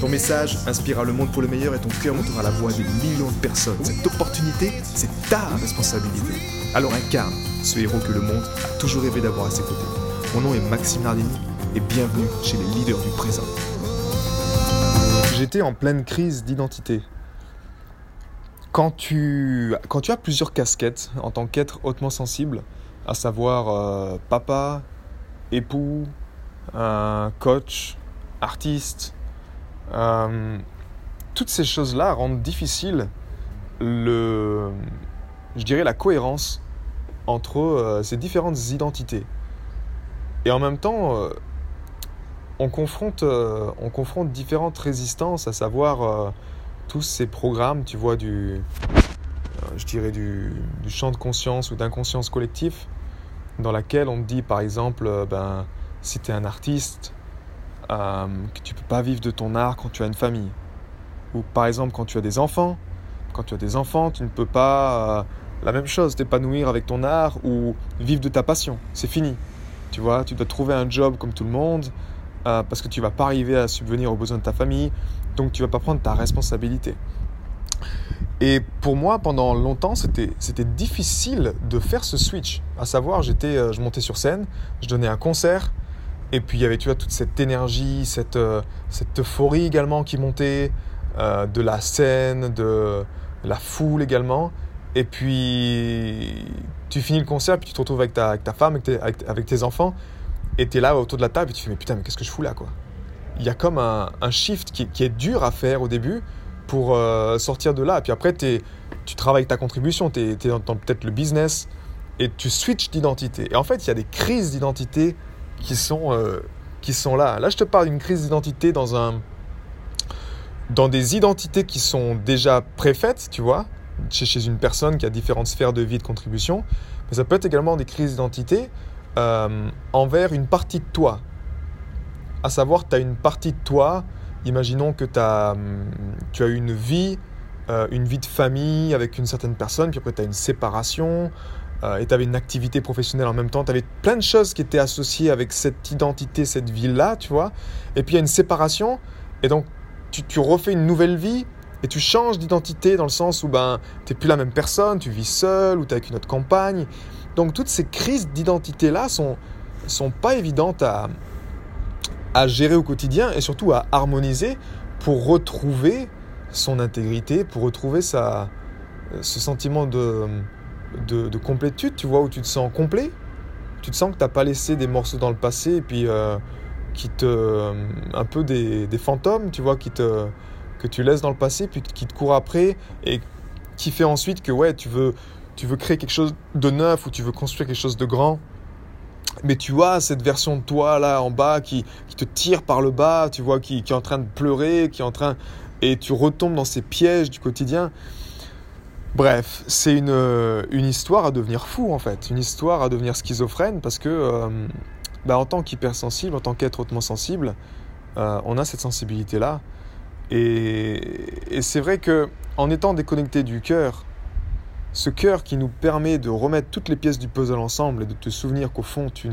Ton message inspirera le monde pour le meilleur et ton cœur montera la voix des millions de personnes. Cette opportunité, c'est ta responsabilité. Alors incarne ce héros que le monde a toujours rêvé d'avoir à ses côtés. Mon nom est Maxime Nardini et bienvenue chez les leaders du présent. J'étais en pleine crise d'identité. Quand tu, as plusieurs casquettes en tant qu'être hautement sensible, à savoir euh, papa, époux, coach, artiste, euh, toutes ces choses-là rendent difficile le, je dirais la cohérence entre euh, ces différentes identités. Et en même temps, euh, on, confronte, on confronte différentes résistances, à savoir tous ces programmes, tu vois, du, je dirais du, champ de conscience ou d'inconscience collectif, dans laquelle on te dit, par exemple, ben, si tu es un artiste, euh, que tu peux pas vivre de ton art quand tu as une famille. Ou par exemple quand tu as des enfants. Quand tu as des enfants, tu ne peux pas euh, la même chose, t'épanouir avec ton art ou vivre de ta passion. C'est fini. Tu vois, tu dois trouver un job comme tout le monde euh, parce que tu vas pas arriver à subvenir aux besoins de ta famille. Donc tu vas pas prendre ta responsabilité. Et pour moi, pendant longtemps, c'était, difficile de faire ce switch. À savoir, j'étais, je montais sur scène, je donnais un concert, et puis il y avait tu vois, toute cette énergie, cette, euh, cette euphorie également qui montait, euh, de la scène, de la foule également. Et puis tu finis le concert, puis tu te retrouves avec ta, avec ta femme, avec tes, enfants, et tu es là autour de la table, et tu fais mais putain, mais qu'est-ce que je fous là quoi? Il y a comme un, un shift qui, est dur à faire au début pour euh, sortir de là. Et puis après, es, tu travailles ta contribution, tu es, dans, dans peut-être le business, et tu switches d'identité. Et en fait, il y a des crises d'identité qui sont, euh, qui sont là. Là, je te parle d'une crise d'identité dans, un, dans des identités qui sont déjà préfaites, tu vois, chez, chez une personne qui a différentes sphères de vie, de contribution. Mais ça peut être également des crises d'identité euh, envers une partie de toi. À savoir, tu as une partie de toi, imaginons que as, hum, tu as une vie, euh, une vie de famille avec une certaine personne, puis après tu as une séparation, euh, et tu avais une activité professionnelle en même temps, tu avais plein de choses qui étaient associées avec cette identité, cette vie-là, tu vois. Et puis il y a une séparation, et donc tu, refais une nouvelle vie, et tu changes d'identité dans le sens où ben, tu n'es plus la même personne, tu vis seul, ou tu es avec une autre compagne. Donc toutes ces crises d'identité-là sont, sont pas évidentes à, à gérer au quotidien, et surtout à harmoniser pour retrouver son intégrité, pour retrouver ce sentiment de de, complétude, tu vois, où tu te sens complet. Tu te sens que tu n'as pas laissé des morceaux dans le passé et puis euh, qui te. Euh, un peu des, fantômes, tu vois, qui te, que tu laisses dans le passé puis qui te courent après et qui fait ensuite que, ouais, tu veux, tu veux créer quelque chose de neuf ou tu veux construire quelque chose de grand. Mais tu as cette version de toi là en bas qui, qui te tire par le bas, tu vois, qui, qui est en train de pleurer, qui est en train. Et tu retombes dans ces pièges du quotidien. Bref, c'est une, euh, une, histoire à devenir fou en fait, une histoire à devenir schizophrène parce que euh, bah, en tant qu'hypersensible, en tant qu'être hautement sensible, euh, on a cette sensibilité-là. Et, et c'est vrai que en étant déconnecté du cœur, ce cœur qui nous permet de remettre toutes les pièces du puzzle ensemble et de te souvenir qu'au fond tu,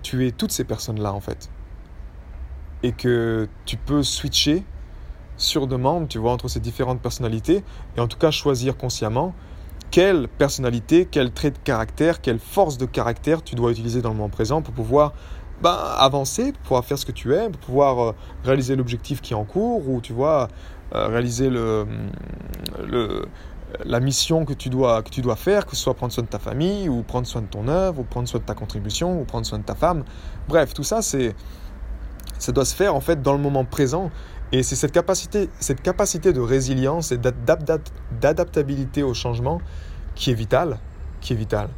tu es toutes ces personnes-là en fait. Et que tu peux switcher sur demande, tu vois, entre ces différentes personnalités, et en tout cas choisir consciemment quelle personnalité, quel trait de caractère, quelle force de caractère tu dois utiliser dans le moment présent pour pouvoir ben, avancer, pour pouvoir faire ce que tu aimes, pour pouvoir euh, réaliser l'objectif qui est en cours, ou tu vois, euh, réaliser le, le, la mission que tu, dois, que tu dois faire, que ce soit prendre soin de ta famille, ou prendre soin de ton œuvre, ou prendre soin de ta contribution, ou prendre soin de ta femme. Bref, tout ça, c'est ça doit se faire en fait dans le moment présent et c'est cette capacité, cette capacité de résilience et d'adaptabilité au changement qui est vitale. Qui est vitale.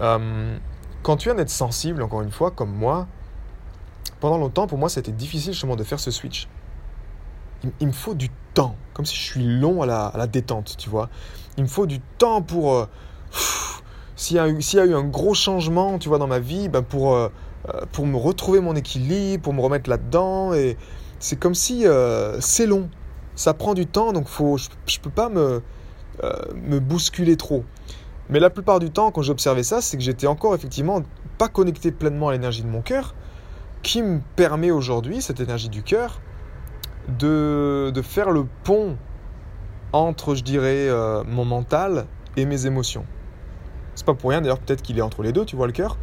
Euh, quand tu viens d'être sensible, encore une fois, comme moi, pendant longtemps, pour moi, c'était difficile justement de faire ce switch. Il, me faut du temps, comme si je suis long à la, détente, tu vois. Il me faut du temps pour... Euh, s'il y, a eu un gros changement, tu vois, dans ma vie, ben pour, euh, pour me retrouver mon équilibre, pour me remettre là-dedans, et c'est comme si c'est long. Ça prend du temps, donc faut, je ne peux pas me, me bousculer trop. Mais la plupart du temps, quand j'observais ça, c'est que j'étais encore effectivement pas connecté pleinement à l'énergie de mon cœur, qui me permet aujourd'hui, cette énergie du cœur, de, de, faire le pont entre, je dirais, euh, mon mental et mes émotions. C'est pas pour rien d'ailleurs, peut-être qu'il est entre les deux, tu vois le cœur,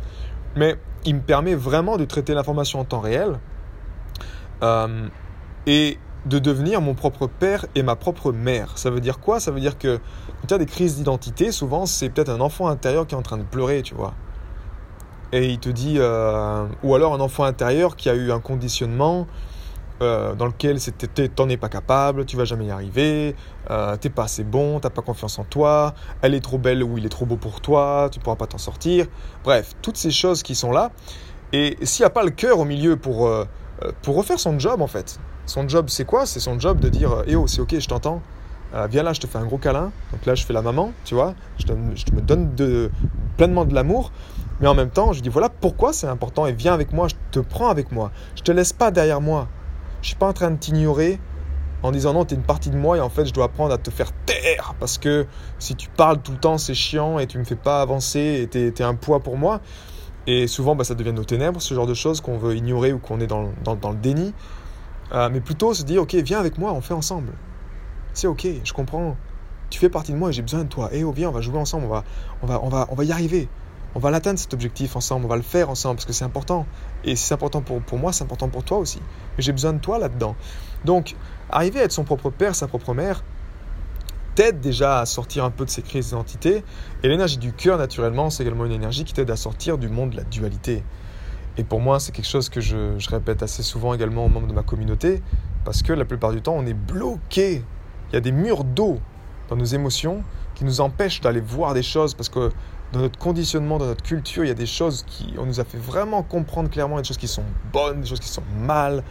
mais il me permet vraiment de traiter l'information en temps réel euh, et de devenir mon propre père et ma propre mère. Ça veut dire quoi? Ça veut dire que quand tu as des crises d'identité, souvent c'est peut-être un enfant intérieur qui est en train de pleurer, tu vois. Et il te dit, euh, ou alors un enfant intérieur qui a eu un conditionnement euh, dans lequel c'était t'en es pas capable, tu vas jamais y arriver, euh, t'es pas assez bon, t'as pas confiance en toi, elle est trop belle ou il est trop beau pour toi, tu pourras pas t'en sortir. Bref, toutes ces choses qui sont là. Et s'il n'y a pas le cœur au milieu pour, euh, pour refaire son job en fait, son job c'est quoi? C'est son job de dire Eh oh, c'est ok, je t'entends, viens là, je te fais un gros câlin. Donc là, je fais la maman, tu vois, je, je me donne de, pleinement de l'amour. Mais en même temps, je dis voilà pourquoi c'est important et viens avec moi, je te prends avec moi. Je te laisse pas derrière moi. Je suis pas en train de t'ignorer en disant non, tu es une partie de moi et en fait, je dois apprendre à te faire taire parce que si tu parles tout le temps, c'est chiant et tu me fais pas avancer et tu es, un poids pour moi. Et souvent, bah, ça devient nos ténèbres, ce genre de choses qu'on veut ignorer ou qu'on est dans, dans, le déni. Euh, mais plutôt se dire, ok, viens avec moi, on fait ensemble. C'est ok, je comprends. Tu fais partie de moi et j'ai besoin de toi. Eh oh, viens, on va jouer ensemble, on va, on va, on va, on va y arriver on va l'atteindre cet objectif ensemble, on va le faire ensemble parce que c'est important. Et c'est important pour, pour moi, c'est important pour toi aussi. Mais j'ai besoin de toi là-dedans. Donc, arriver à être son propre père, sa propre mère, t'aide déjà à sortir un peu de ces crises d'identité. Et l'énergie du cœur, naturellement, c'est également une énergie qui t'aide à sortir du monde de la dualité. Et pour moi, c'est quelque chose que je, je, répète assez souvent également aux membres de ma communauté, parce que la plupart du temps, on est bloqué. Il y a des murs d'eau dans nos émotions qui nous empêchent d'aller voir des choses, parce que dans notre conditionnement, dans notre culture, il y a des choses qui, on nous a fait vraiment comprendre clairement, des choses qui sont bonnes, des choses qui sont mal.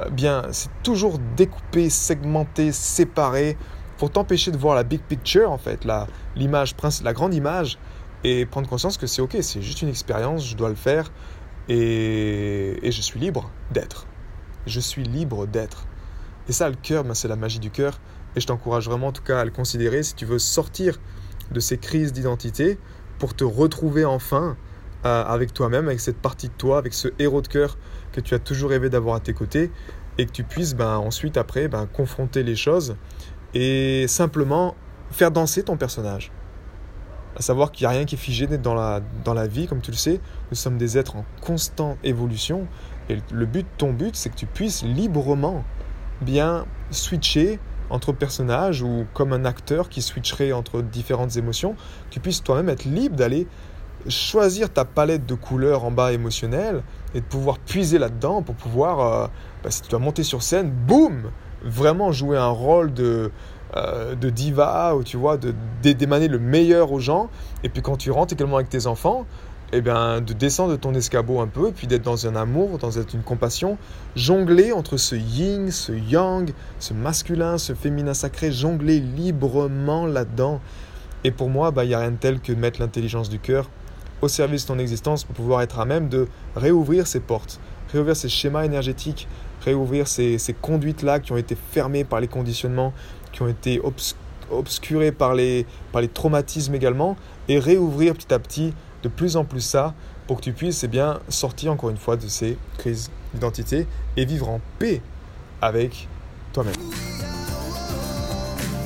Euh, bien, c'est toujours découpé, segmenté, séparé, pour t'empêcher de voir la big picture, en fait, la, l'image, la grande image, et prendre conscience que c'est ok, c'est juste une expérience, je dois le faire, et, et je suis libre d'être. Je suis libre d'être. Et ça, le cœur, ben, c'est la magie du cœur, et je t'encourage vraiment en tout cas à le considérer si tu veux sortir de ces crises d'identité, pour te retrouver enfin euh, avec toi-même, avec cette partie de toi, avec ce héros de cœur que tu as toujours rêvé d'avoir à tes côtés et que tu puisses ben, ensuite, après, ben, confronter les choses et simplement faire danser ton personnage. À savoir qu'il n'y a rien qui est figé dans la, dans la vie, comme tu le sais, nous sommes des êtres en constante évolution et le but, ton but, c'est que tu puisses librement bien switcher entre personnages ou comme un acteur qui switcherait entre différentes émotions, tu puisses toi-même être libre d'aller choisir ta palette de couleurs en bas émotionnelle et de pouvoir puiser là-dedans pour pouvoir, euh, bah, si tu dois monter sur scène, boum, vraiment jouer un rôle de, euh, de diva ou tu vois, d'émaner le meilleur aux gens. Et puis quand tu rentres également avec tes enfants, eh bien, de descendre de ton escabeau un peu, puis d'être dans un amour, dans une compassion, jongler entre ce yin, ce yang, ce masculin, ce féminin sacré, jongler librement là-dedans. Et pour moi, bah, il n'y a rien de tel que mettre l'intelligence du cœur au service de ton existence pour pouvoir être à même de réouvrir ces portes, réouvrir ces schémas énergétiques, réouvrir ces, conduites-là qui ont été fermées par les conditionnements, qui ont été obscurées par les, par les traumatismes également, et réouvrir petit à petit de plus en plus ça pour que tu puisses eh bien, sortir encore une fois de ces crises d'identité et vivre en paix avec toi-même.